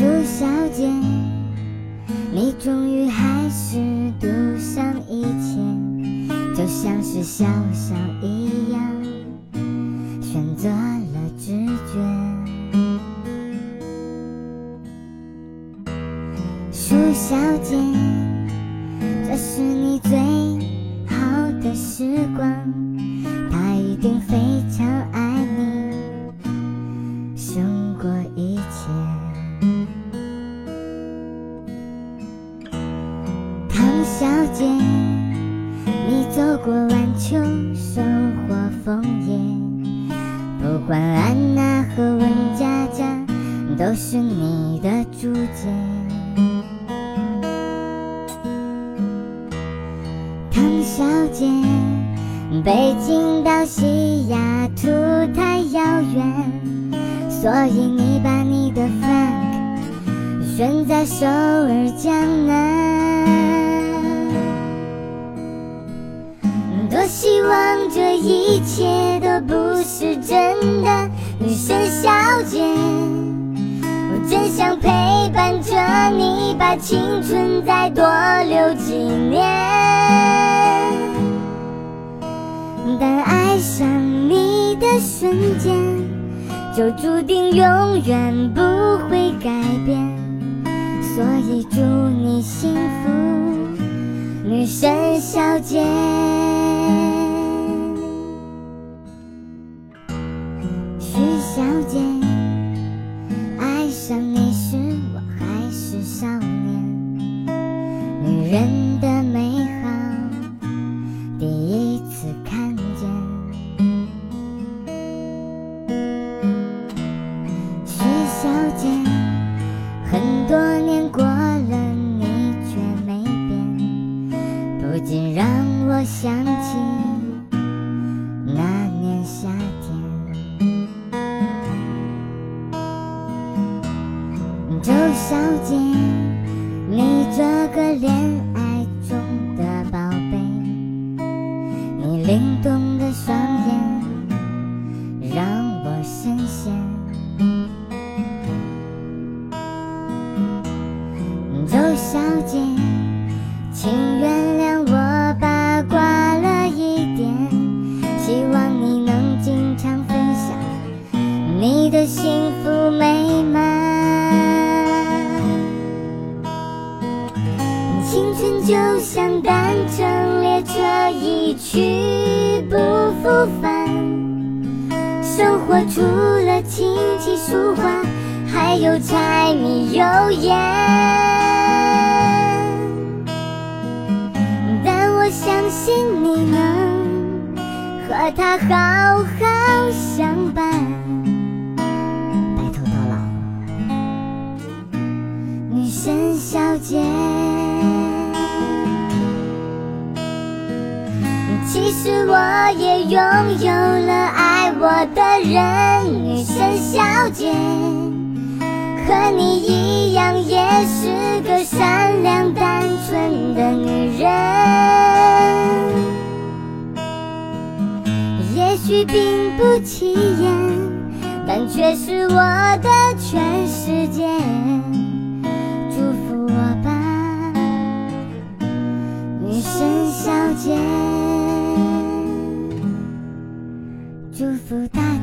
舒小姐，你终于还是赌上一切，就像是小小一样，选择了直觉。舒小姐，这是你最好的时光，走过晚秋，收获枫叶，不管安娜和温佳佳，都是你的主角。唐小姐，北京到西雅图太遥远，所以你把你的 Frank 选在首尔江南。希望这一切都不是真的，女神小姐，我真想陪伴着你，把青春再多留几年。但爱上你的瞬间，就注定永远不会改变。所以祝你幸福，女神小姐。让我想起那年夏天。周小姐，你这个恋爱中的宝贝，你灵动的双眼让我深陷。周小姐，希望你能经常分享你的幸福美满。青春就像单程列车，一去不复返。生活除了琴棋书画，还有柴米油盐。和他好好相伴，白头到老。女神小姐。其实我也拥有了爱我的人，女神小姐，和你一样也是个善良单纯的女人。并不起眼，但却是我的全世界。祝福我吧，女神小姐。祝福大。